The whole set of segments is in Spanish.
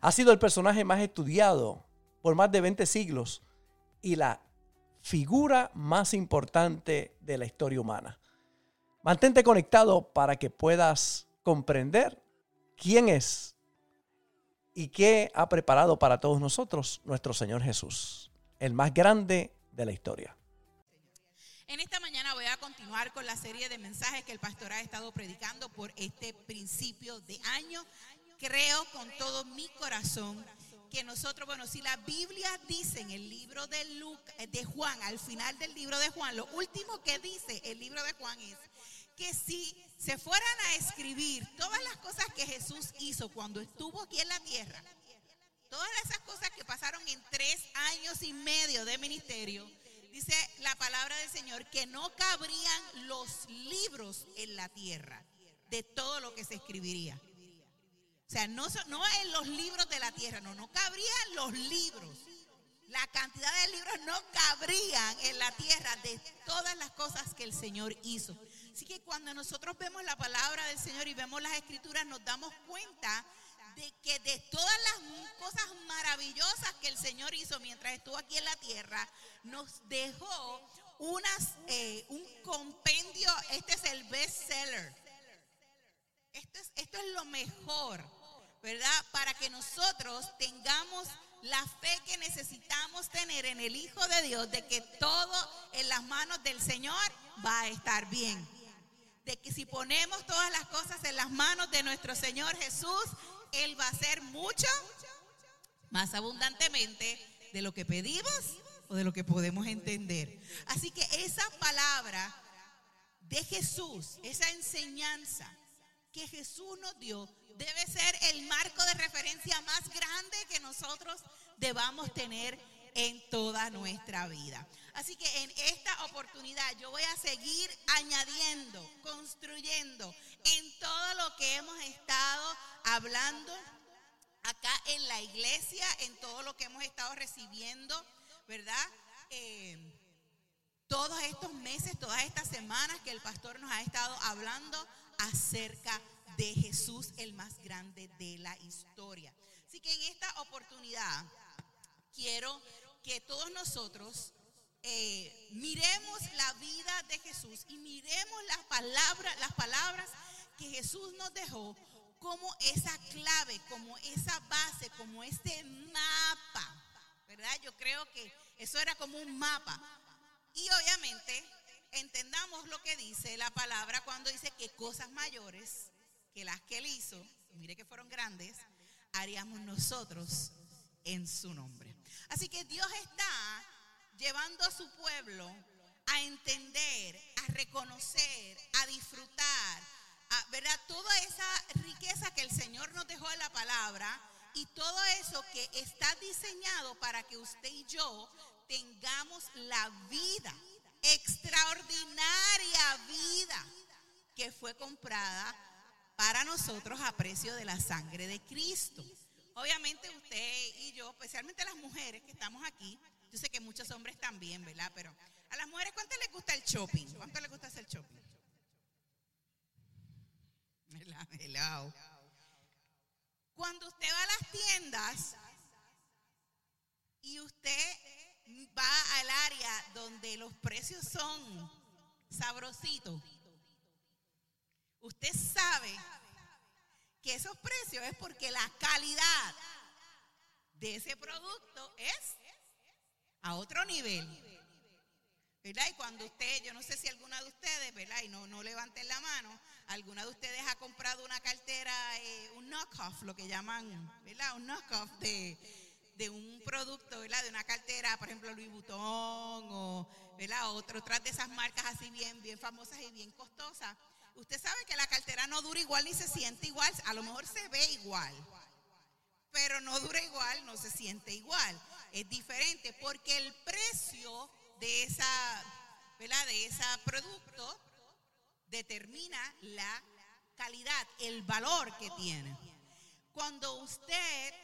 Ha sido el personaje más estudiado por más de 20 siglos y la figura más importante de la historia humana. Mantente conectado para que puedas comprender quién es y qué ha preparado para todos nosotros nuestro Señor Jesús, el más grande de la historia. En esta mañana voy a continuar con la serie de mensajes que el pastor ha estado predicando por este principio de año creo con todo mi corazón que nosotros, bueno, si la Biblia dice en el libro de, eh, de Juan, al final del libro de Juan, lo último que dice el libro de Juan es que si se fueran a escribir todas las cosas que Jesús hizo cuando estuvo aquí en la tierra, todas esas cosas que pasaron en tres años y medio de ministerio, dice la palabra del Señor que no cabrían los libros en la tierra de todo lo que se escribiría. Sea, no, no en los libros de la tierra, no, no cabrían los libros. La cantidad de libros no cabrían en la tierra de todas las cosas que el Señor hizo. Así que cuando nosotros vemos la palabra del Señor y vemos las escrituras, nos damos cuenta de que de todas las cosas maravillosas que el Señor hizo mientras estuvo aquí en la tierra, nos dejó unas, eh, un compendio, este es el best seller. Esto es, esto es lo mejor ¿verdad? Para que nosotros tengamos la fe que necesitamos tener en el Hijo de Dios, de que todo en las manos del Señor va a estar bien. De que si ponemos todas las cosas en las manos de nuestro Señor Jesús, Él va a hacer mucho más abundantemente de lo que pedimos o de lo que podemos entender. Así que esa palabra de Jesús, esa enseñanza que Jesús nos dio, debe ser el marco de referencia más grande que nosotros debamos tener en toda nuestra vida. Así que en esta oportunidad yo voy a seguir añadiendo, construyendo en todo lo que hemos estado hablando acá en la iglesia, en todo lo que hemos estado recibiendo, ¿verdad? Eh, todos estos meses, todas estas semanas que el pastor nos ha estado hablando acerca de Jesús, el más grande de la historia. Así que en esta oportunidad quiero que todos nosotros eh, miremos la vida de Jesús y miremos las palabras, las palabras que Jesús nos dejó como esa clave, como esa base, como ese mapa. ¿Verdad? Yo creo que eso era como un mapa. Y obviamente entendamos lo que dice la palabra cuando dice que cosas mayores que las que él hizo, mire que fueron grandes, haríamos nosotros en su nombre. Así que Dios está llevando a su pueblo a entender, a reconocer, a disfrutar, ¿verdad? Toda esa riqueza que el Señor nos dejó en la palabra y todo eso que está diseñado para que usted y yo tengamos la vida, extraordinaria vida que fue comprada para nosotros a precio de la sangre de Cristo. Obviamente usted y yo, especialmente las mujeres que estamos aquí, yo sé que muchos hombres también, ¿verdad? Pero a las mujeres, ¿cuánto les gusta el shopping? ¿Cuánto les gusta hacer shopping? Hello. Cuando usted va a las tiendas y usted va al área donde los precios son sabrositos, Usted sabe que esos precios es porque la calidad de ese producto es a otro nivel. ¿Verdad? Y cuando usted, yo no sé si alguna de ustedes, ¿verdad? Y no, no levanten la mano, alguna de ustedes ha comprado una cartera, eh, un knockoff, lo que llaman, ¿verdad? Un knockoff de, de un producto, ¿verdad? De una cartera, por ejemplo, Louis Vuitton o, ¿verdad? otras de esas marcas así bien, bien famosas y bien costosas. Usted sabe que la cartera no dura igual ni se siente igual, a lo mejor se ve igual. pero no dura igual, no se siente igual. Es diferente porque el precio de esa, ¿verdad? De ese producto determina la calidad, el valor que tiene. Cuando usted,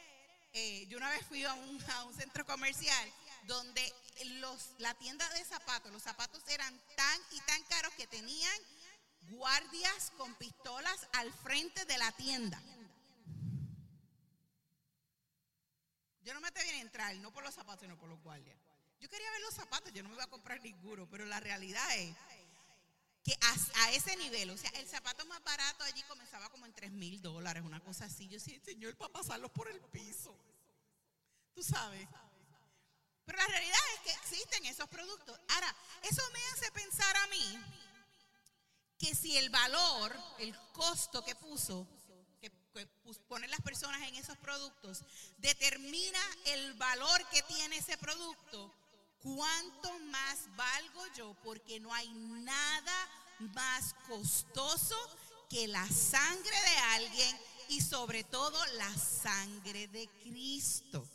eh, yo una vez fui a un, a un centro comercial donde los, la tienda de zapatos, los zapatos eran tan y tan caros que tenían guardias con pistolas al frente de la tienda. Yo no me viene a entrar, no por los zapatos, sino por los guardias. Yo quería ver los zapatos, yo no me voy a comprar ninguno, pero la realidad es que a, ese nivel, o sea, el zapato más barato allí comenzaba como en 3 mil dólares, una cosa así. Yo decía, Señor, para pasarlos por el piso. Tú sabes. Pero la realidad es que existen esos productos. Ahora, eso me hace pensar a mí que si el valor, el costo que puso, que, ponen las personas en esos productos, determina el valor que tiene ese producto, ¿cuánto más valgo yo? Porque no hay nada más costoso que la sangre de alguien y sobre todo la sangre de Cristo.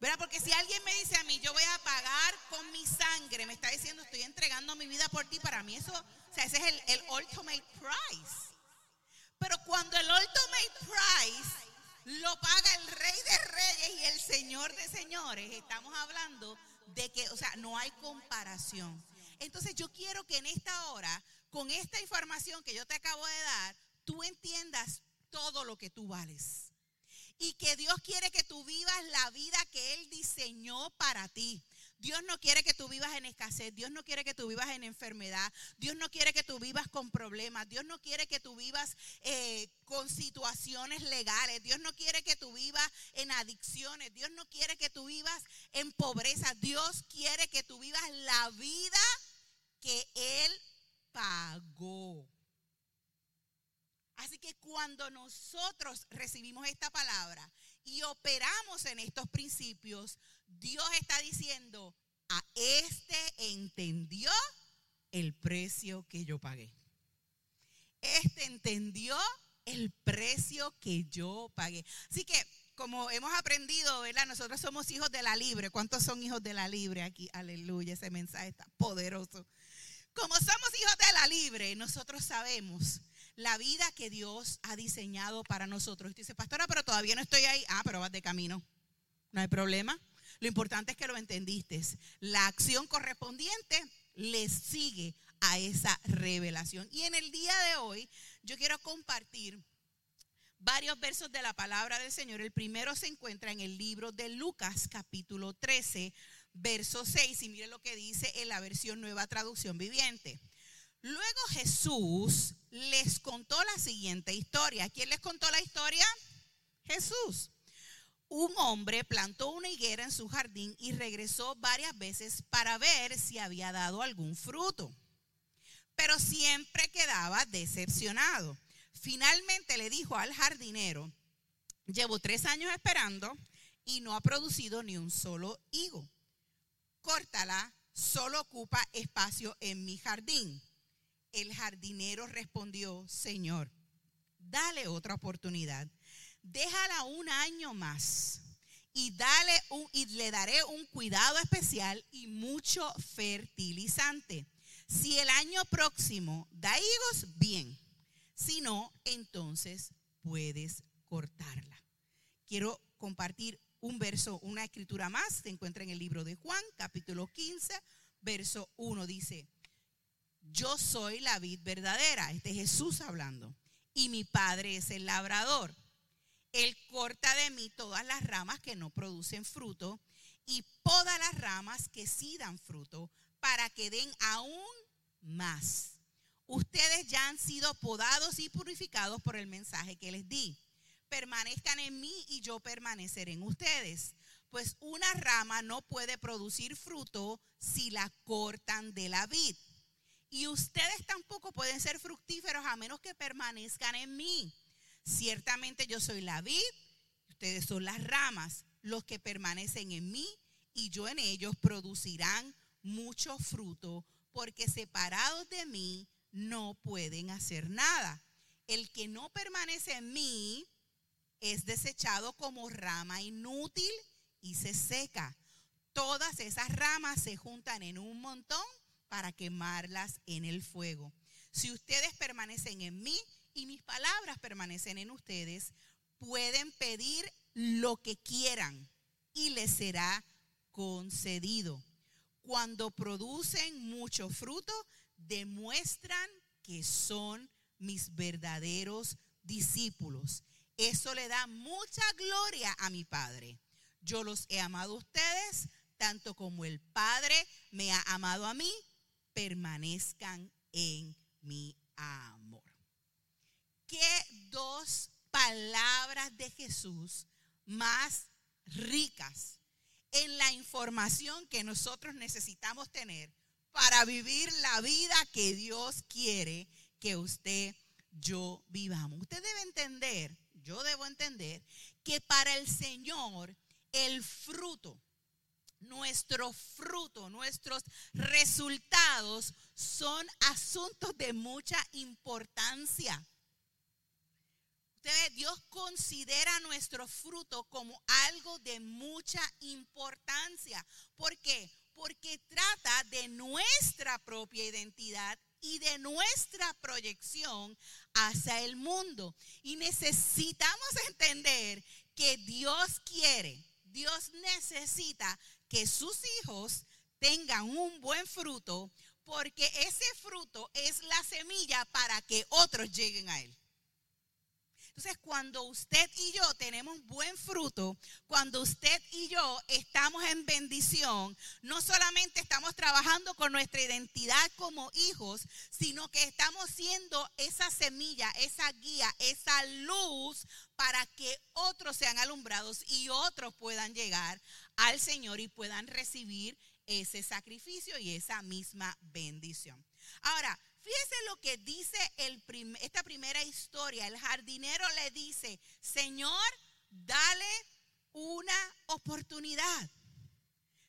¿Verdad? Porque si alguien me dice a mí, yo voy a pagar con mi sangre, me está diciendo, estoy entregando mi vida por ti, para mí eso, o sea, ese es el, el ultimate price. Pero cuando el ultimate price lo paga el rey de reyes y el señor de señores, estamos hablando de que, o sea, no hay comparación. Entonces yo quiero que en esta hora, con esta información que yo te acabo de dar, tú entiendas todo lo que tú vales y que Dios quiere que tú vivas la vida que Él diseñó para ti. Dios no quiere que tú vivas en escasez, Dios no quiere que tú vivas en enfermedad, Dios no quiere que tú vivas con problemas, Dios no quiere que tú vivas eh, con situaciones legales, Dios no quiere que tú vivas en adicciones, Dios no quiere que tú vivas en pobreza, Dios quiere que tú vivas la vida que Él pagó. Así que cuando nosotros recibimos esta palabra y operamos en estos principios, Dios está diciendo, a este entendió el precio que yo pagué. Este entendió el precio que yo pagué. Así que, como hemos aprendido, ¿verdad? Nosotros somos hijos de la libre. ¿Cuántos son hijos de la libre aquí? Aleluya, ese mensaje está poderoso. Como somos hijos de la libre, nosotros sabemos la vida que Dios ha diseñado para nosotros. Y tú dices, pastora, pero todavía no estoy ahí. Ah, pero vas de camino. No hay problema. Lo importante es que lo entendiste. La acción correspondiente le sigue a esa revelación. Y en el día de hoy yo quiero compartir varios versos de la palabra del Señor. El primero se encuentra en el libro de Lucas capítulo 13, verso 6. Y mire lo que dice en la versión nueva traducción viviente. Luego Jesús les contó la siguiente historia. ¿Quién les contó la historia? Jesús. Un hombre plantó una higuera en su jardín y regresó varias veces para ver si había dado algún fruto. Pero siempre quedaba decepcionado. Finalmente le dijo al jardinero, llevo tres años esperando y no ha producido ni un solo higo. Córtala, solo ocupa espacio en mi jardín. El jardinero respondió, Señor, dale otra oportunidad. Déjala un año más y, dale un, y le daré un cuidado especial y mucho fertilizante. Si el año próximo da higos, bien. Si no, entonces puedes cortarla. Quiero compartir un verso, una escritura más. Se encuentra en el libro de Juan, capítulo 15, verso 1. Dice, yo soy la vid verdadera, este es Jesús hablando, y mi Padre es el labrador. Él corta de mí todas las ramas que no producen fruto y poda las ramas que sí dan fruto para que den aún más. Ustedes ya han sido podados y purificados por el mensaje que les di. Permanezcan en mí y yo permaneceré en ustedes. Pues una rama no puede producir fruto si la cortan de la vid y ustedes tampoco pueden ser fructíferos a menos que permanezcan en mí. Ciertamente yo soy la vid, ustedes son las ramas, los que permanecen en mí y yo en ellos producirán mucho fruto, porque separados de mí no pueden hacer nada. El que no permanece en mí es desechado como rama inútil y se seca. Todas esas ramas se juntan en un montón para quemarlas en el fuego. Si ustedes permanecen en mí y mis palabras permanecen en ustedes, pueden pedir lo que quieran y les será concedido. Cuando producen mucho fruto, demuestran que son mis verdaderos discípulos. Eso le da mucha gloria a mi Padre. Yo los he amado a ustedes, tanto como el Padre me ha amado a mí, permanezcan en mi amor. ¿Qué dos palabras de Jesús más ricas en la información que nosotros necesitamos tener para vivir la vida que Dios quiere que usted, yo vivamos? Usted debe entender, yo debo entender, que para el Señor el fruto, nuestro fruto, nuestros resultados son asuntos de mucha importancia. Dios considera nuestro fruto como algo de mucha importancia. ¿Por qué? Porque trata de nuestra propia identidad y de nuestra proyección hacia el mundo. Y necesitamos entender que Dios quiere, Dios necesita que sus hijos tengan un buen fruto, porque ese fruto es la semilla para que otros lleguen a Él. Entonces, cuando usted y yo tenemos buen fruto, cuando usted y yo estamos en bendición, no solamente estamos trabajando con nuestra identidad como hijos, sino que estamos siendo esa semilla, esa guía, esa luz para que otros sean alumbrados y otros puedan llegar al Señor y puedan recibir ese sacrificio y esa misma bendición. Ahora, Fíjese lo que dice esta primera historia. El jardinero le dice, Señor, dale una oportunidad.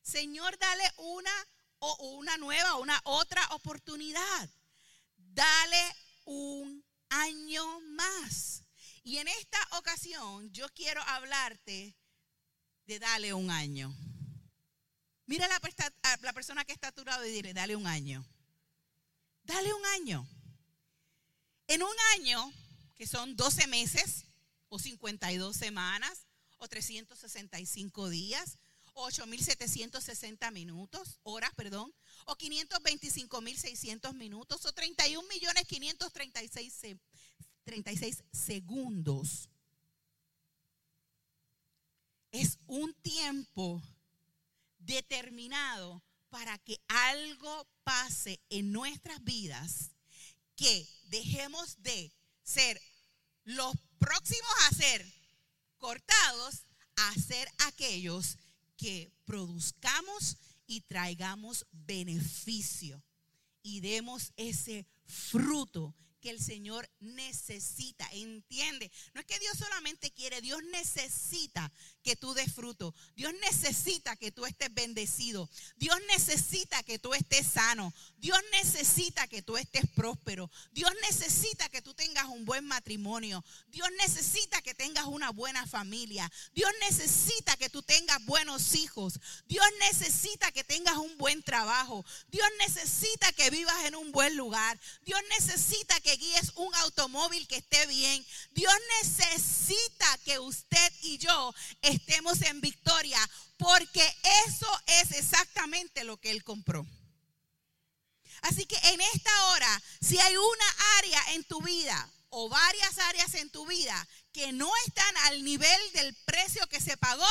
Señor, dale una o una nueva, una otra oportunidad. Dale un año más. Y en esta ocasión yo quiero hablarte de dale un año. Mira la, la persona que está a y dile, dale un año. Dale un año. En un año, que son 12 meses, o 52 semanas, o 365 días, o 8.760 minutos, horas, perdón, o 525.600 minutos, o 31.536 36 segundos. Es un tiempo determinado para que algo pase en nuestras vidas, que dejemos de ser los próximos a ser cortados a ser aquellos que produzcamos y traigamos beneficio y demos ese fruto que el Señor necesita, entiende. No es que Dios solamente quiere, Dios necesita que tú des fruto. Dios necesita que tú estés bendecido. Dios necesita que tú estés sano. Dios necesita que tú estés próspero. Dios necesita que tú tengas un buen matrimonio. Dios necesita que tengas una buena familia. Dios necesita que tú tengas buenos hijos. Dios necesita que tengas un buen trabajo. Dios necesita que vivas en un buen lugar. Dios necesita que guíes un automóvil que esté bien. Dios necesita que usted y yo estemos en victoria porque eso es exactamente lo que Él compró. Así que en esta hora, si hay una área en tu vida o varias áreas en tu vida que no están al nivel del precio que se pagó,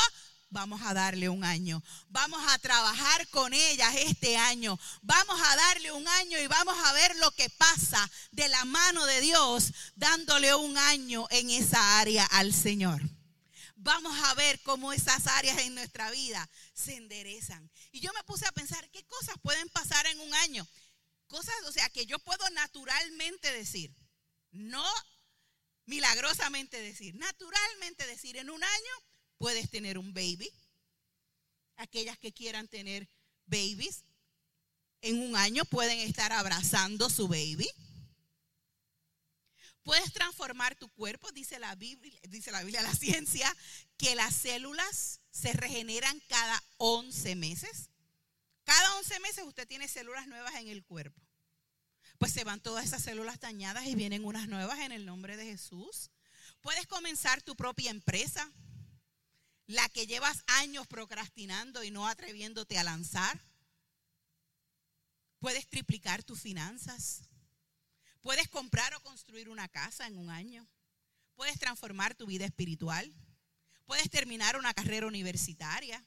vamos a darle un año. Vamos a trabajar con ellas este año. Vamos a darle un año y vamos a ver lo que pasa de la mano de Dios dándole un año en esa área al Señor. Vamos a ver cómo esas áreas en nuestra vida se enderezan. Y yo me puse a pensar, ¿qué cosas pueden pasar en un año? Cosas, o sea, que yo puedo naturalmente decir, no milagrosamente decir, naturalmente decir, en un año puedes tener un baby. Aquellas que quieran tener babies, en un año pueden estar abrazando su baby. Puedes transformar tu cuerpo, dice la Biblia, dice la Biblia, la ciencia, que las células se regeneran cada 11 meses. Cada 11 meses usted tiene células nuevas en el cuerpo. Pues se van todas esas células dañadas y vienen unas nuevas en el nombre de Jesús. Puedes comenzar tu propia empresa, la que llevas años procrastinando y no atreviéndote a lanzar. Puedes triplicar tus finanzas. Puedes comprar o construir una casa en un año. Puedes transformar tu vida espiritual. Puedes terminar una carrera universitaria.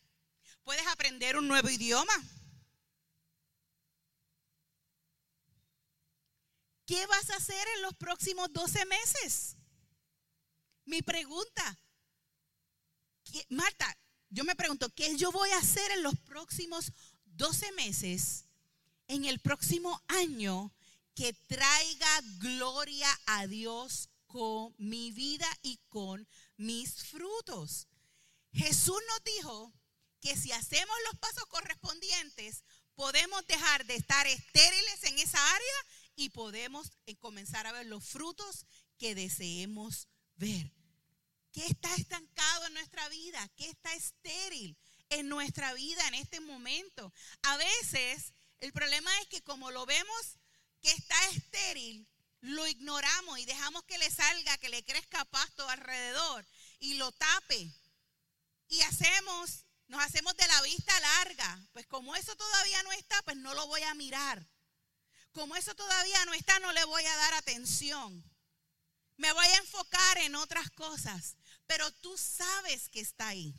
Puedes aprender un nuevo idioma. ¿Qué vas a hacer en los próximos 12 meses? Mi pregunta, Marta, yo me pregunto, ¿qué yo voy a hacer en los próximos 12 meses, en el próximo año, que traiga gloria a Dios con mi vida y con mis frutos. Jesús nos dijo que si hacemos los pasos correspondientes, podemos dejar de estar estériles en esa área y podemos eh, comenzar a ver los frutos que deseemos ver. ¿Qué está estancado en nuestra vida? ¿Qué está estéril en nuestra vida en este momento? A veces el problema es que como lo vemos que está estéril, lo ignoramos y dejamos que le salga, que le crezca pasto alrededor y lo tape. Y hacemos, nos hacemos de la vista larga. Pues como eso todavía no está, pues no lo voy a mirar. Como eso todavía no está, no le voy a dar atención. Me voy a enfocar en otras cosas. Pero tú sabes que está ahí.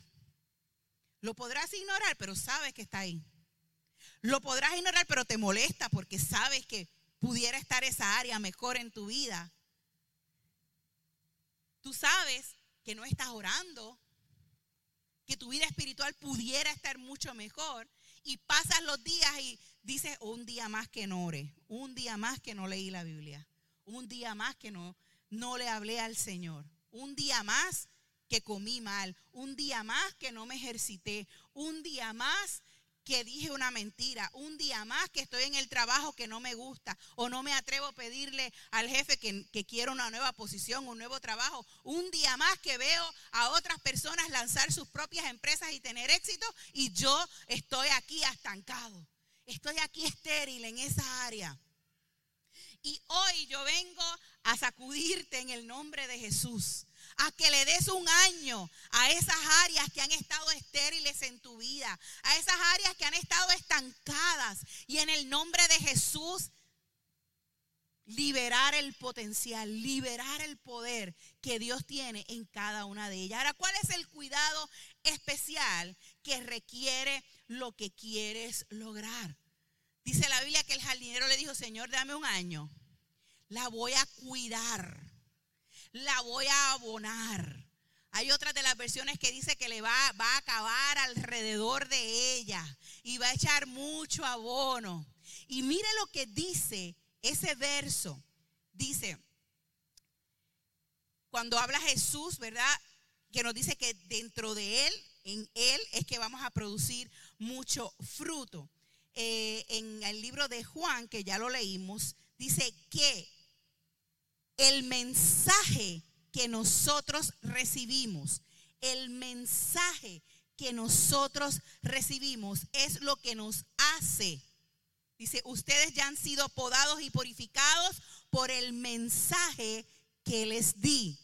Lo podrás ignorar, pero sabes que está ahí. Lo podrás ignorar, pero te molesta porque sabes que pudiera estar esa área mejor en tu vida. Tú sabes que no estás orando, que tu vida espiritual pudiera estar mucho mejor y pasas los días y dices, un día más que no ore, un día más que no leí la Biblia, un día más que no, no le hablé al Señor, un día más que comí mal, un día más que no me ejercité, un día más que dije una mentira, un día más que estoy en el trabajo que no me gusta o no me atrevo a pedirle al jefe que, que una nueva posición, un nuevo trabajo, un día más que veo a otras personas lanzar sus propias empresas y tener éxito y yo estoy aquí estancado, estoy aquí estéril en esa área. Y hoy yo vengo a sacudirte en el nombre de Jesús a que le des un año a esas áreas que han estado estériles en tu vida, a esas áreas que han estado estancadas. Y en el nombre de Jesús, liberar el potencial, liberar el poder que Dios tiene en cada una de ellas. Ahora, ¿cuál es el cuidado especial que requiere lo que quieres lograr? Dice la Biblia que el jardinero le dijo, Señor, dame un año. La voy a cuidar la voy a abonar. Hay otra de las versiones que dice que le va, va a acabar alrededor de ella y va a echar mucho abono. Y mire lo que dice ese verso. Dice, cuando habla Jesús, ¿verdad? Que nos dice que dentro de Él, en Él es que vamos a producir mucho fruto. Eh, en el libro de Juan, que ya lo leímos, dice que el mensaje que nosotros recibimos, el mensaje que nosotros recibimos es lo que nos hace. Dice, ustedes ya han sido podados y purificados por el mensaje que les di.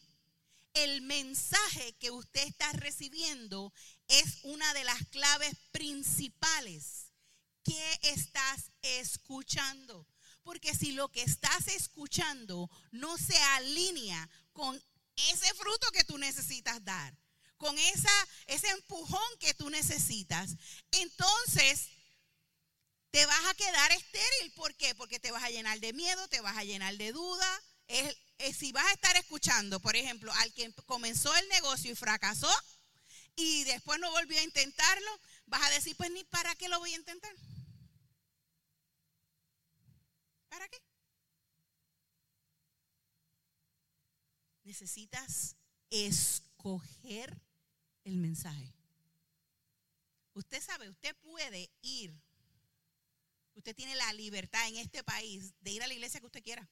El mensaje que usted está recibiendo es una de las claves principales. ¿Qué estás escuchando? Porque si lo que estás escuchando no se alinea con ese fruto que tú necesitas dar, con esa, ese empujón que tú necesitas, entonces te vas a quedar estéril. ¿Por qué? Porque te vas a llenar de miedo, te vas a llenar de duda. si vas a estar escuchando, por ejemplo, al que comenzó el negocio y fracasó y después no volvió a intentarlo, vas a decir, pues ni para qué lo voy a intentar. ¿Para qué? Necesitas escoger el mensaje. Usted sabe, usted puede ir. Usted tiene la libertad en este país de ir a la iglesia que usted quiera.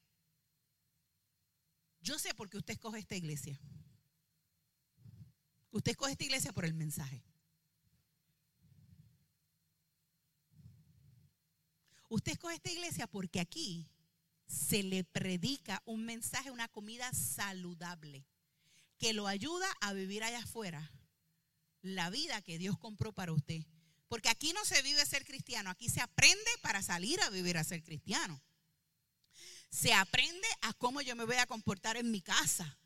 Yo sé por qué usted escoge esta iglesia. Usted escoge esta iglesia por el mensaje. Usted escoge esta iglesia porque aquí se le predica un mensaje, una comida saludable, que lo ayuda a vivir allá afuera la vida que Dios compró para usted. Porque aquí no se vive ser cristiano, aquí se aprende para salir a vivir a ser cristiano. Se aprende a cómo yo me voy a comportar en mi casa,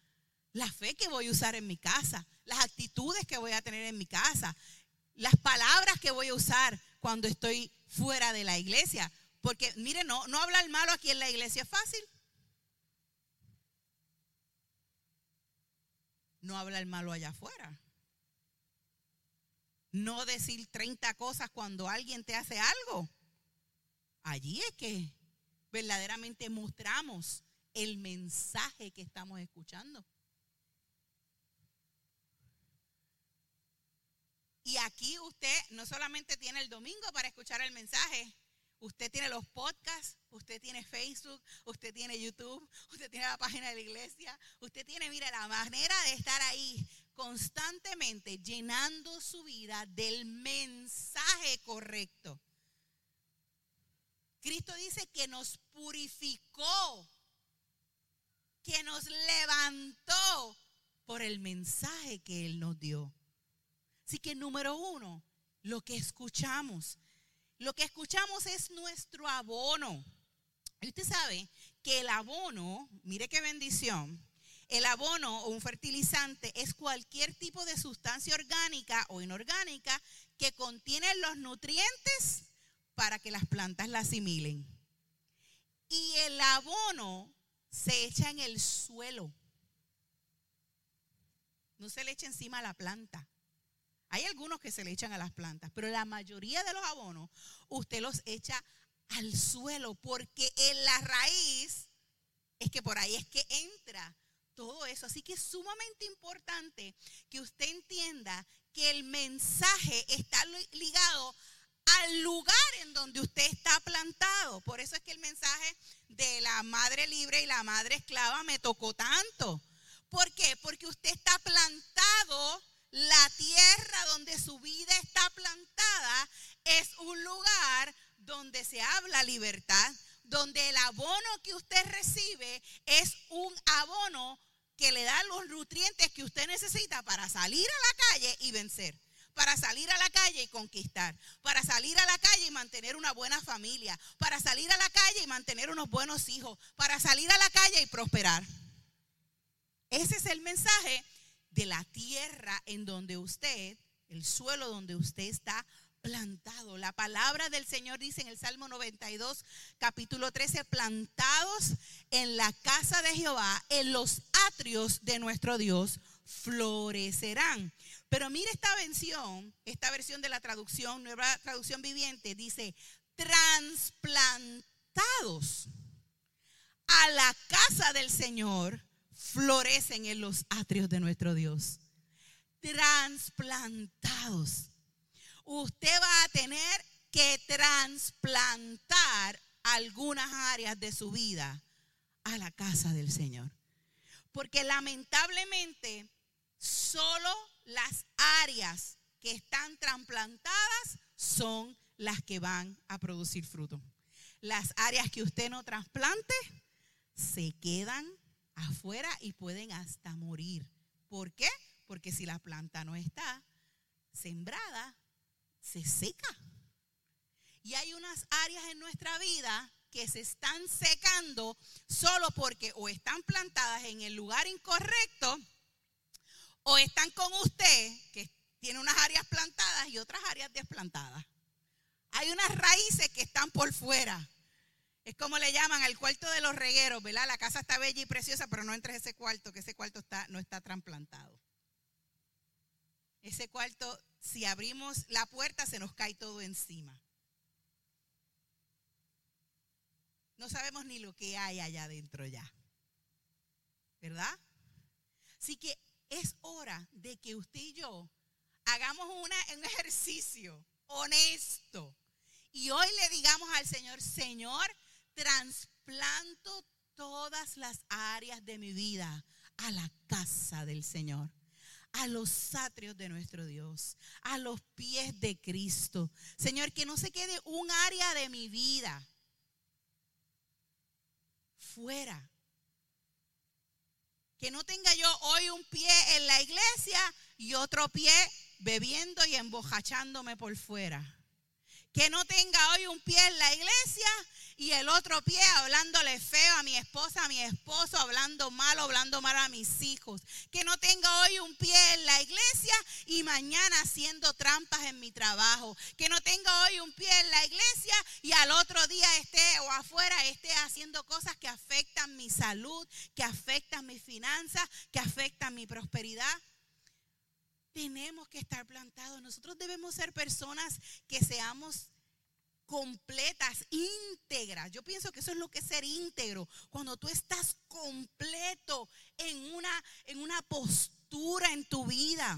la fe que voy a usar en mi casa, las actitudes que voy a tener en mi casa, las palabras que voy a usar cuando estoy fuera de la iglesia. Porque mire, no, no hablar malo aquí en la iglesia es fácil. No hablar malo allá afuera. No decir 30 cosas cuando alguien te hace algo. Allí es que verdaderamente mostramos el mensaje que estamos escuchando. Y aquí usted no solamente tiene el domingo para escuchar el mensaje, usted tiene los podcasts, usted tiene Facebook, usted tiene YouTube, usted tiene la página de la iglesia, usted tiene, mire, la manera de estar ahí constantemente llenando su vida del mensaje correcto. Cristo dice que nos purificó, que nos levantó por el mensaje que Él nos dio. Así que número uno, lo que escuchamos. Lo que escuchamos es nuestro abono. Usted sabe que el abono, mire qué bendición, el abono o un fertilizante es cualquier tipo de sustancia orgánica o inorgánica que contiene los nutrientes para que las plantas la asimilen. Y el abono se echa en el suelo. No se le echa encima a la planta. Hay algunos que se le echan a las plantas, pero la mayoría de los abonos usted los echa al suelo porque en la raíz es que por ahí es que entra todo eso. Así que es sumamente importante que usted entienda que el mensaje está ligado al lugar en donde usted está plantado. Por eso es que el mensaje de la madre libre y la madre esclava me tocó tanto. ¿Por qué? Porque usted está plantado la tierra donde su vida está plantada es un lugar donde se habla libertad, donde el abono que usted recibe es un abono que le da los nutrientes que usted necesita para salir a la calle y vencer, para salir a la calle y conquistar, para salir a la calle y mantener una buena familia, para salir a la calle y mantener unos buenos hijos, para salir a la calle y prosperar. Ese es el mensaje de la tierra en donde usted, el suelo donde usted está plantado. La palabra del Señor dice en el Salmo 92, capítulo 13, plantados en la casa de Jehová, en los atrios de nuestro Dios, florecerán. Pero mire esta versión, esta versión de la traducción, nueva traducción viviente, dice, transplantados a la casa del Señor florecen en los atrios de nuestro Dios. Transplantados. Usted va a tener que transplantar algunas áreas de su vida a la casa del Señor. Porque lamentablemente solo las áreas que están trasplantadas son las que van a producir fruto. Las áreas que usted no trasplante se quedan afuera y pueden hasta morir. ¿Por qué? Porque si la planta no está sembrada, se seca. Y hay unas áreas en nuestra vida que se están secando solo porque o están plantadas en el lugar incorrecto o están con usted que tiene unas áreas plantadas y otras áreas desplantadas. Hay unas raíces que están por fuera. Es como le llaman al cuarto de los regueros, ¿verdad? La casa está bella y preciosa, pero no entres a ese cuarto, que ese cuarto está, no está trasplantado. Ese cuarto, si abrimos la puerta, se nos cae todo encima. No sabemos ni lo que hay allá adentro ya. ¿Verdad? Así que es hora de que usted y yo hagamos un ejercicio honesto. Y hoy le digamos al Señor, Señor, trasplanto todas las áreas de mi vida a la casa del Señor a los atrios de nuestro Dios, a los pies de Cristo. Señor, que no se quede un área de mi vida fuera. Que no tenga yo hoy un pie en la iglesia y otro pie bebiendo y embojachándome por fuera. Que no tenga hoy un pie en la iglesia y el otro pie hablándole feo a mi esposa, a mi esposo, hablando mal, hablando mal a mis hijos. Que no tenga hoy un pie en la iglesia y mañana haciendo trampas en mi trabajo. Que no tenga hoy un pie en la iglesia y al otro día esté o afuera esté haciendo cosas que afectan mi salud, que afectan mis finanzas, que afectan mi prosperidad tenemos que estar plantados. Nosotros debemos ser personas que seamos completas, íntegras. Yo pienso que eso es lo que es ser íntegro. Cuando tú estás completo en una, en una postura en tu vida.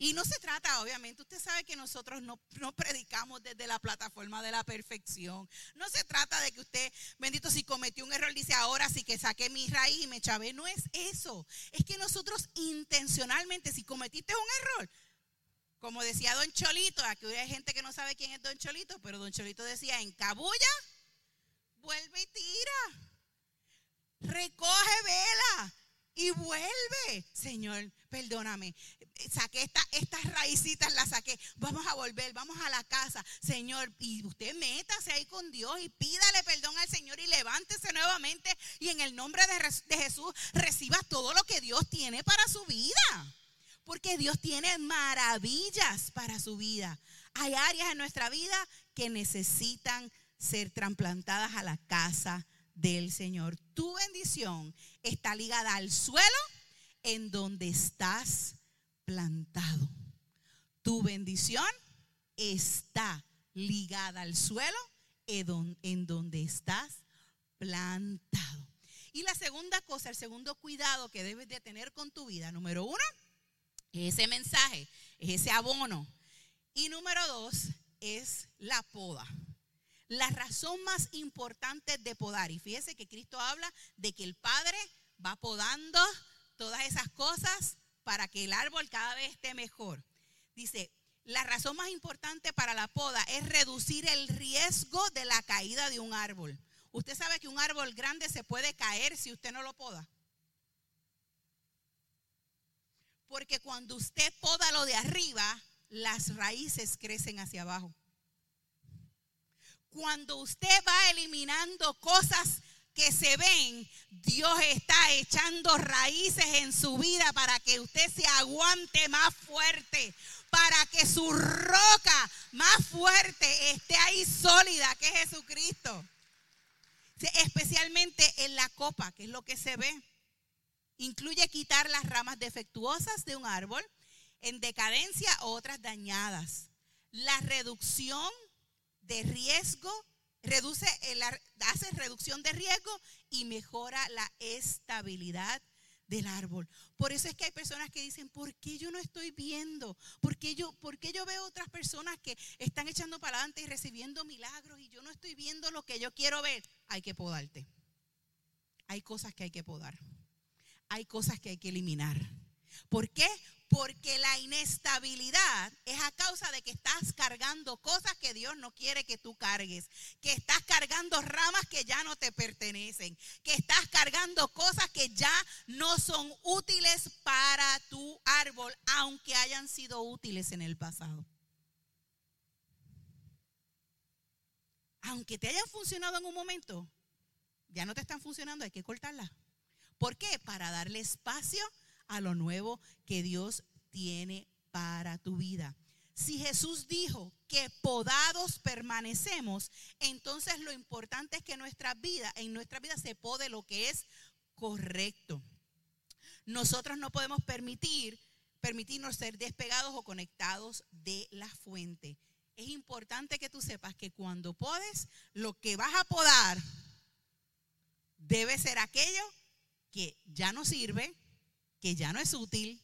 Y no se trata, obviamente, usted sabe que nosotros no, predicamos desde la plataforma de la perfección. No se trata de que usted, bendito, si cometió un error, dice ahora sí que saqué mi raíz y me chavé. No es eso. Es que nosotros intencionalmente, si cometiste un error, como decía Don Cholito, aquí hay gente que no sabe quién es Don Cholito, pero Don Cholito decía, en cabulla, vuelve y tira. Recoge vela y vuelve. Señor, perdóname. Saqué esta, estas raícitas, las saqué. Vamos a volver, vamos a la casa. Señor, y usted métase ahí con Dios y pídale perdón al Señor y levántese nuevamente. Y en el nombre de, de Jesús reciba todo lo que Dios tiene para su vida. Porque Dios tiene maravillas para su vida. Hay áreas en nuestra vida que necesitan ser trasplantadas a la casa del Señor. Tu bendición está ligada al suelo en donde estás plantado. Tu bendición está ligada al suelo en donde estás plantado. Y la segunda cosa, el segundo cuidado que debes de tener con tu vida, número uno, es ese mensaje, es ese abono. Y número dos es la poda. La razón más importante de podar, y fíjese que Cristo habla de que el Padre va podando todas esas cosas para que el árbol cada vez esté mejor. Dice, la razón más importante para la poda es reducir el riesgo de la caída de un árbol. Usted sabe que un árbol grande se puede caer si usted no lo poda. Porque cuando usted poda lo de arriba, las raíces crecen hacia abajo cuando usted va eliminando cosas que se ven, Dios está echando raíces en su vida para que usted se aguante más fuerte, para que su roca más fuerte esté ahí sólida, que es Jesucristo. Especialmente en la copa, que es lo que se ve. Incluye quitar las ramas defectuosas de un árbol en decadencia o otras dañadas. La reducción de riesgo, reduce, hace reducción de riesgo y mejora la estabilidad del árbol. Por eso es que hay personas que dicen, ¿por qué yo no estoy viendo? ¿Por qué yo, por qué yo veo otras personas que están echando para adelante y recibiendo milagros y yo no estoy viendo lo que yo quiero ver? Hay que podarte. Hay cosas que hay que podar. Hay cosas que hay que eliminar. ¿Por qué? Porque la inestabilidad es a causa de que estás cargando cosas que Dios no quiere que tú cargues. Que estás cargando ramas que ya no te pertenecen. Que estás cargando cosas que ya no son útiles para tu árbol, aunque hayan sido útiles en el pasado. Aunque te hayan funcionado en un momento, ya no te están funcionando, hay que cortarlas. ¿Por qué? Para darle espacio a lo nuevo que Dios tiene para tu vida. Si Jesús dijo que podados permanecemos, entonces lo importante es que nuestra vida, en nuestra vida se pode lo que es correcto. Nosotros no podemos permitir permitirnos ser despegados o conectados de la fuente. Es importante que tú sepas que cuando podes, lo que vas a podar debe ser aquello que ya no sirve, que ya no es útil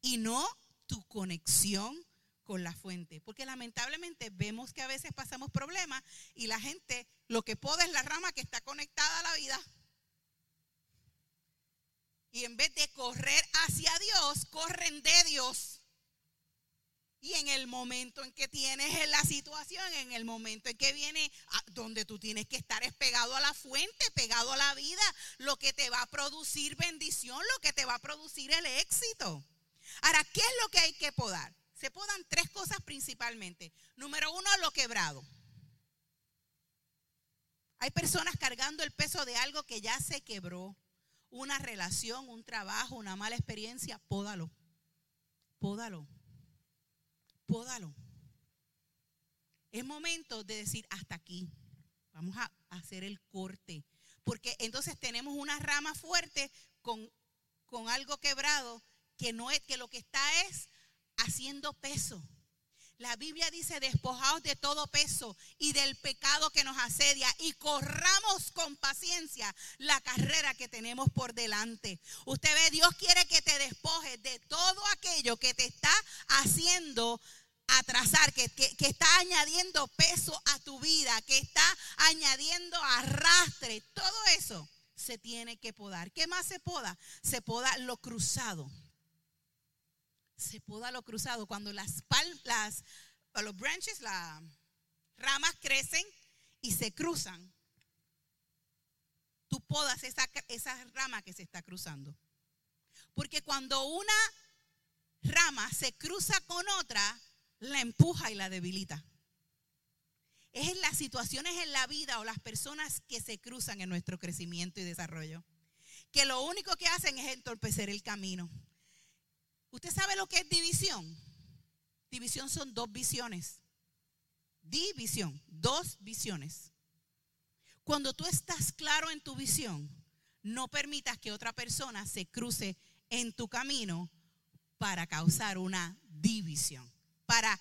y no tu conexión con la fuente. Porque lamentablemente vemos que a veces pasamos problemas y la gente lo que poda es la rama que está conectada a la vida. Y en vez de correr hacia Dios, corren de Dios. Y en el momento en que tienes la situación, en el momento en que viene donde tú tienes que estar es pegado a la fuente, pegado a la vida, lo que te va a producir bendición, lo que te va a producir el éxito. Ahora, ¿qué es lo que hay que podar? Se podan tres cosas principalmente. Número uno, lo quebrado. Hay personas cargando el peso de algo que ya se quebró. Una relación, un trabajo, una mala experiencia, pódalo. Pódalo. Pódalo. Es momento de decir hasta aquí. Vamos a hacer el corte. Porque entonces tenemos una rama fuerte con, con algo quebrado que no es que lo que está es haciendo peso. La Biblia dice, despojados de todo peso y del pecado que nos asedia y corramos con paciencia la carrera que tenemos por delante. Usted ve, Dios quiere que te despojes de todo aquello que te está haciendo atrasar, que, que, está añadiendo peso a tu vida, que está añadiendo arrastre. Todo eso se tiene que podar. ¿Qué más se poda? Se poda lo cruzado se poda lo cruzado. Cuando las, las los branches, las ramas crecen y se cruzan, tú podas esa, esa rama que se está cruzando. Porque cuando una rama se cruza con otra, la empuja y la debilita. Es en las situaciones en la vida o las personas que se cruzan en nuestro crecimiento y desarrollo, que lo único que hacen es entorpecer el camino. ¿Usted sabe lo que es división? División son dos visiones. División, dos visiones. Cuando tú estás claro en tu visión, no permitas que otra persona se cruce en tu camino para causar una división, para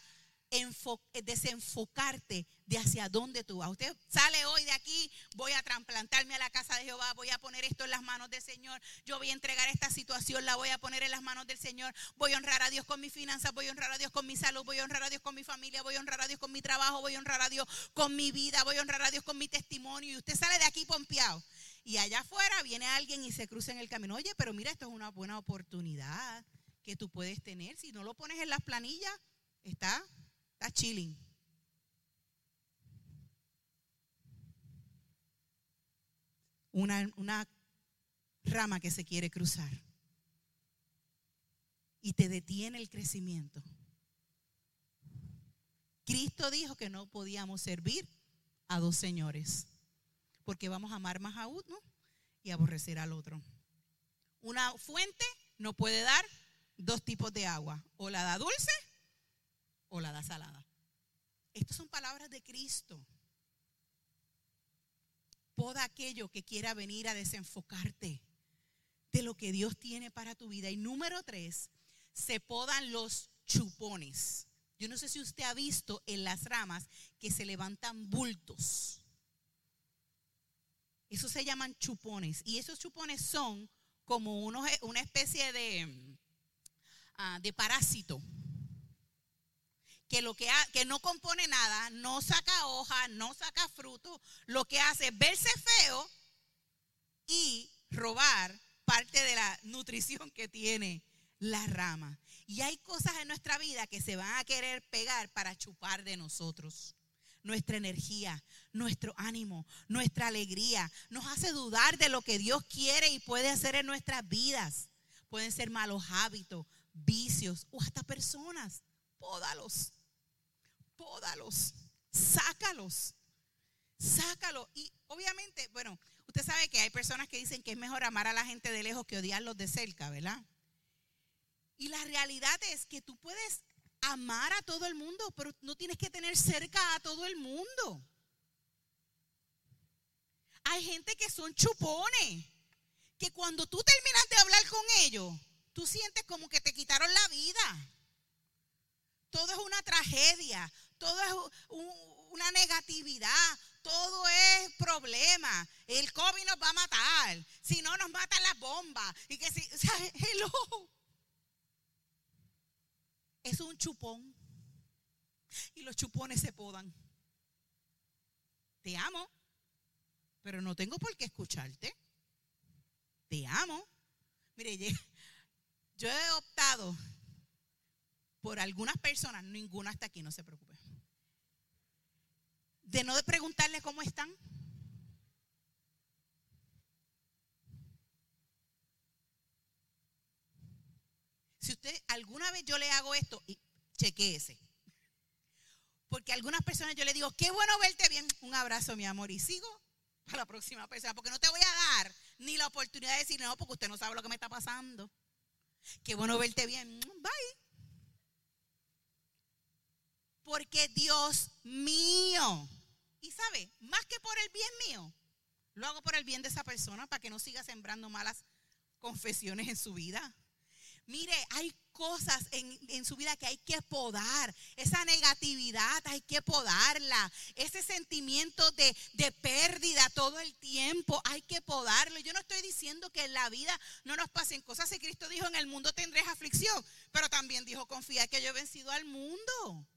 desenfocarte de hacia dónde tú vas. Usted sale hoy de aquí, voy a trasplantarme a la casa de Jehová, voy a poner esto en las manos del Señor, yo voy a entregar esta situación, la voy a poner en las manos del Señor, voy a honrar a Dios con mis finanzas, voy a honrar a Dios con mi salud, voy a honrar a Dios con mi familia, voy a honrar a Dios con mi trabajo, voy a honrar a Dios con mi vida, voy a honrar a Dios con mi testimonio. Y usted sale de aquí pompeado. Y allá afuera viene alguien y se cruza en el camino. Oye, pero mira, esto es una buena oportunidad que tú puedes tener. Si no lo pones en las planillas, está Está chilling. Una, una rama que se quiere cruzar y te detiene el crecimiento. Cristo dijo que no podíamos servir a dos señores, porque vamos a amar más a uno y aborrecer al otro. Una fuente no puede dar dos tipos de agua, o la da dulce o la da salada. Estas son palabras de Cristo. Poda aquello que quiera venir a desenfocarte de lo que Dios tiene para tu vida. Y número tres, se podan los chupones. Yo no sé si usted ha visto en las ramas que se levantan bultos. Eso se llaman chupones. Y esos chupones son como unos, una especie de, ah, de parásito que lo que, que no compone nada, no saca hoja, no saca fruto, lo que hace es verse feo y robar parte de la nutrición que tiene la rama. Y hay cosas en nuestra vida que se van a querer pegar para chupar de nosotros. Nuestra energía, nuestro ánimo, nuestra alegría. Nos hace dudar de lo que Dios quiere y puede hacer en nuestras vidas. Pueden ser malos hábitos, vicios o hasta personas. Pódalos pódalos, sácalos, sácalos. Y obviamente, bueno, usted sabe que hay personas que dicen que es mejor amar a la gente de lejos que odiarlos de cerca, ¿verdad? Y la realidad es que tú puedes amar a todo el mundo, pero no tienes que tener cerca a todo el mundo. Hay gente que son chupones, que cuando tú terminas de hablar con ellos, tú sientes como que te quitaron la vida. Todo es una tragedia, todo es una negatividad, todo es problema. El COVID nos va a matar. Si no, nos matan las bombas. Y que si, hello. Es un chupón. y los chupones se podan. Te amo, pero no tengo por qué escucharte. Te amo. Mire, yo he optado por algunas personas, ninguna hasta aquí, no se preocupe, de no preguntarle cómo están. Si usted alguna vez yo le hago esto, y chequeese. Porque algunas personas yo le digo, qué bueno verte bien, un abrazo, mi amor, y sigo para la próxima persona, porque no te voy a dar ni la oportunidad de decir, no, porque usted no sabe lo que me está pasando. Qué bueno verte bien, bye. Porque Dios mío, y sabe, más que por el bien mío, lo hago por el bien de esa persona para que no siga sembrando malas confesiones en su vida. Mire, hay cosas en, su vida que hay que podar. Esa negatividad hay que podarla. Ese sentimiento de, de, pérdida todo el tiempo hay que podarlo. Yo no estoy diciendo que en la vida no nos pasen cosas. Si Cristo dijo, en el mundo tendréis aflicción, pero también dijo, confía que yo he vencido al mundo.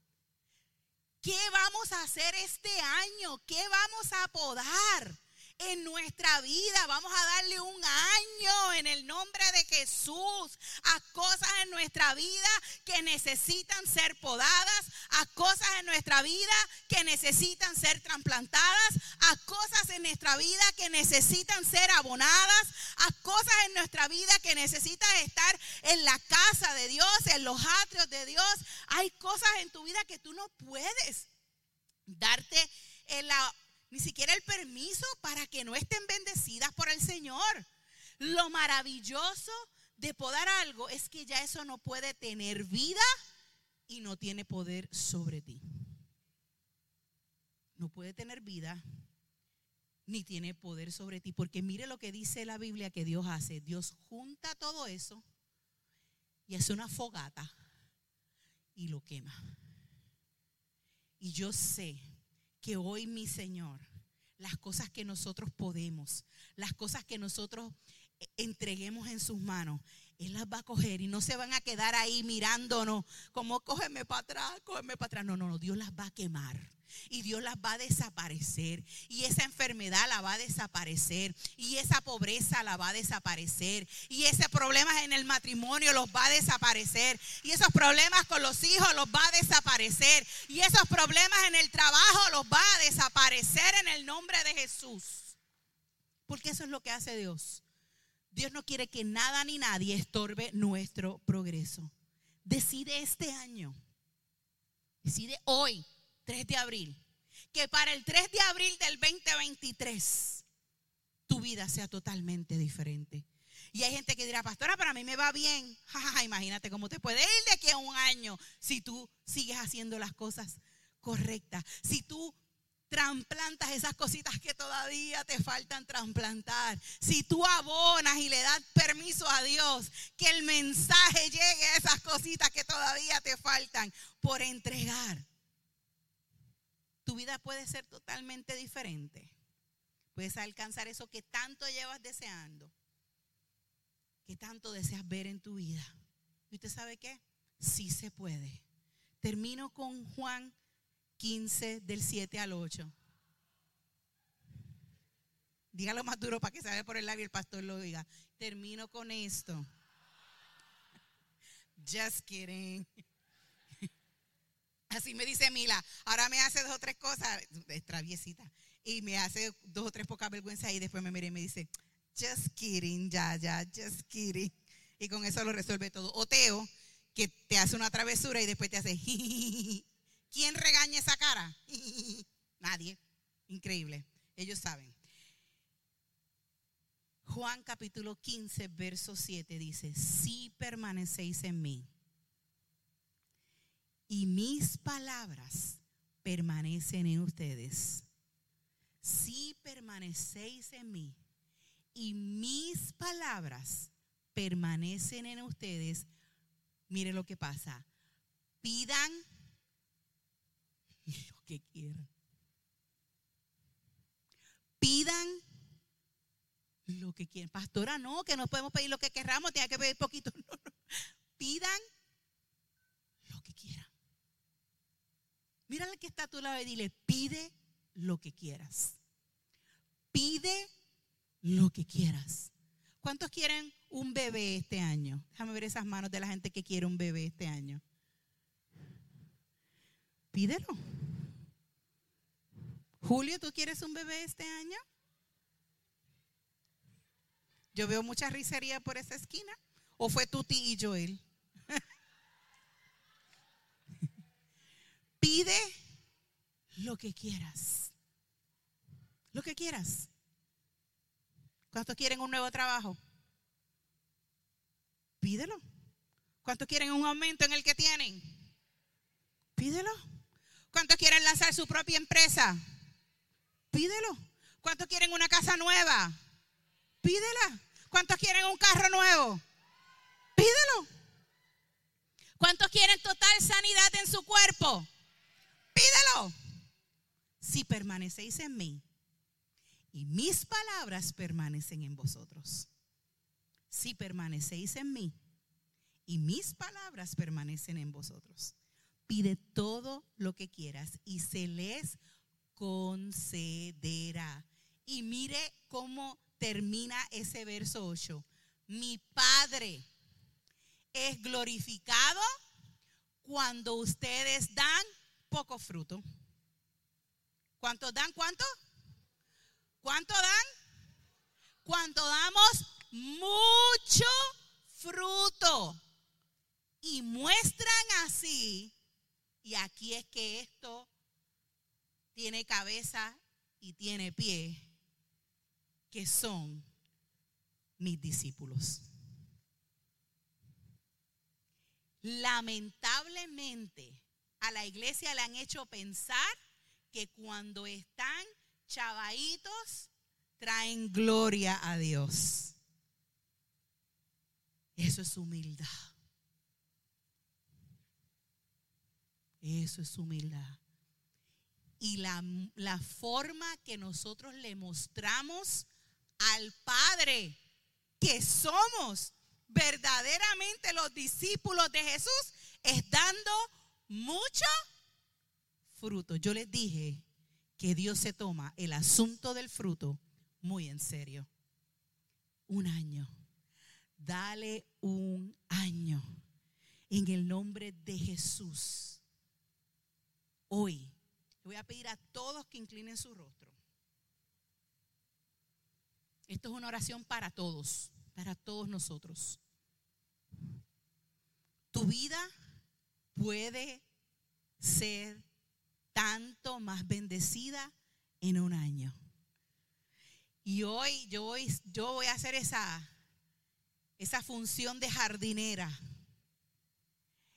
¿Qué vamos a hacer este año? ¿Qué vamos a podar? En nuestra vida. Vamos a darle un año en el nombre de Jesús a cosas en nuestra vida que necesitan ser podadas, a cosas en nuestra vida que necesitan ser trasplantadas, a cosas en nuestra vida que necesitan ser abonadas, a cosas en nuestra vida que necesitan estar en la casa de Dios, en los atrios de Dios. Hay cosas en tu vida que tú no puedes darte en la ni siquiera el permiso para que no estén bendecidas por el Señor. Lo maravilloso de podar algo es que ya eso no puede tener vida y no tiene poder sobre ti. No puede tener vida ni tiene poder sobre ti. Porque mire lo que dice la Biblia que Dios hace. Dios junta todo eso y hace una fogata y lo quema. Y yo sé que hoy mi Señor, las cosas que nosotros podemos, las cosas que nosotros eh, entreguemos en sus manos, Él las va a coger y no se van a quedar ahí mirándonos como cógeme para atrás, cógeme para atrás. No, no, no, Dios las va a quemar y Dios las va a desaparecer. Y esa enfermedad la va a desaparecer. Y esa pobreza la va a desaparecer. Y ese problemas en el matrimonio los va a desaparecer. Y esos problemas con los hijos los va a desaparecer. Y esos problemas en el trabajo los va a desaparecer en el nombre de Jesús. Porque eso es lo que hace Dios. Dios no quiere que nada ni nadie estorbe nuestro progreso. Decide este año. Decide hoy 3 de abril, que para el 3 de abril del 2023 tu vida sea totalmente diferente. Y hay gente que dirá, pastora, para mí me va bien. imagínate cómo te puede ir de aquí a un año si tú sigues haciendo las cosas correctas. Si tú trasplantas esas cositas que todavía te faltan trasplantar. Si tú abonas y le das permiso a Dios que el mensaje llegue a esas cositas que todavía te faltan por entregar tu vida puede ser totalmente diferente. Puedes alcanzar eso que tanto llevas deseando, que tanto deseas ver en tu vida. ¿Y usted sabe qué? Sí se puede. Termino con Juan 15 del 7 al 8. Dígalo más duro para que se vea por el labio y el pastor lo diga. Termino con esto. Just kidding. Así me dice Mila. Ahora me hace dos o tres cosas, es traviesita. Y me hace dos o tres pocas vergüenzas y después me mira y me dice, just kidding, ya, ya, just kidding. Y con eso lo resuelve todo. O Teo, que te hace una travesura y después te hace, ¿quién regaña esa cara? Nadie. Increíble. Ellos saben. Juan capítulo 15, verso 7 dice, si permanecéis en mí y mis palabras permanecen en ustedes. Si permanecéis en mí y mis palabras permanecen en ustedes, mire lo que pasa. Pidan lo que quieran. Pidan lo que quieran. Pastora, no, que no podemos pedir lo que queramos, tiene que pedir poquito. Pidan lo que quieran. Mira que está a tu lado y dile, pide lo que quieras. Pide lo que quieras. ¿Cuántos quieren un bebé este año? Déjame ver esas manos de la gente que quiere un bebé este año. Pídelo. Julio, ¿tú quieres un bebé este año? Yo veo mucha risería por esa esquina. ¿O fue Tuti y Joel? Pide lo que quieras. Lo que quieras. ¿Cuántos quieren un nuevo trabajo? Pídelo. ¿Cuántos quieren un aumento en el que tienen? Pídelo. ¿Cuántos quieren lanzar su propia empresa? Pídelo. ¿Cuántos quieren una casa nueva? Pídela. ¿Cuántos quieren un carro nuevo? Pídelo. ¿Cuántos quieren total sanidad en su cuerpo? Pídelo. Si permanecéis en mí y mis palabras permanecen en vosotros. Si permanecéis en mí y mis palabras permanecen en vosotros. Pide todo lo que quieras y se les concederá. Y mire cómo termina ese verso 8. Mi Padre es glorificado cuando ustedes dan poco fruto. ¿Cuánto dan? ¿Cuánto? ¿Cuánto dan? Cuando damos mucho fruto. Y muestran así, y aquí es que esto tiene cabeza y tiene pie, que son mis discípulos. Lamentablemente a la iglesia le han hecho pensar que cuando están chavaitos traen gloria a Dios. Eso es humildad. Eso es humildad. Y la, la, forma que nosotros le mostramos al Padre que somos verdaderamente los discípulos de Jesús es dando mucho fruto. Yo les dije que Dios se toma el asunto del fruto muy en serio. Un año. Dale un año en el nombre de Jesús. Hoy voy a pedir a todos que inclinen su rostro. Esto es una oración para todos, para todos nosotros. Tu vida puede ser tanto más bendecida en un año. Y hoy yo voy, a hacer esa, esa función de jardinera.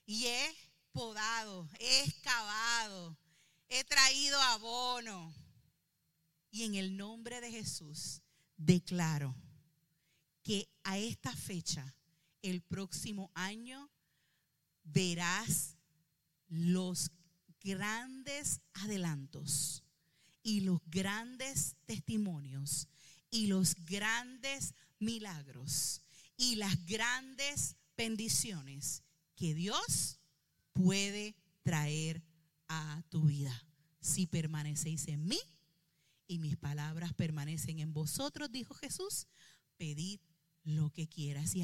Y he podado, he excavado, he traído abono. Y en el nombre de Jesús declaro que a esta fecha, el próximo año, verás los grandes adelantos y los grandes testimonios y los grandes milagros y las grandes bendiciones que Dios puede traer a tu vida. Si permanecéis en mí y mis palabras permanecen en vosotros, dijo Jesús, pedid lo que quieras. Y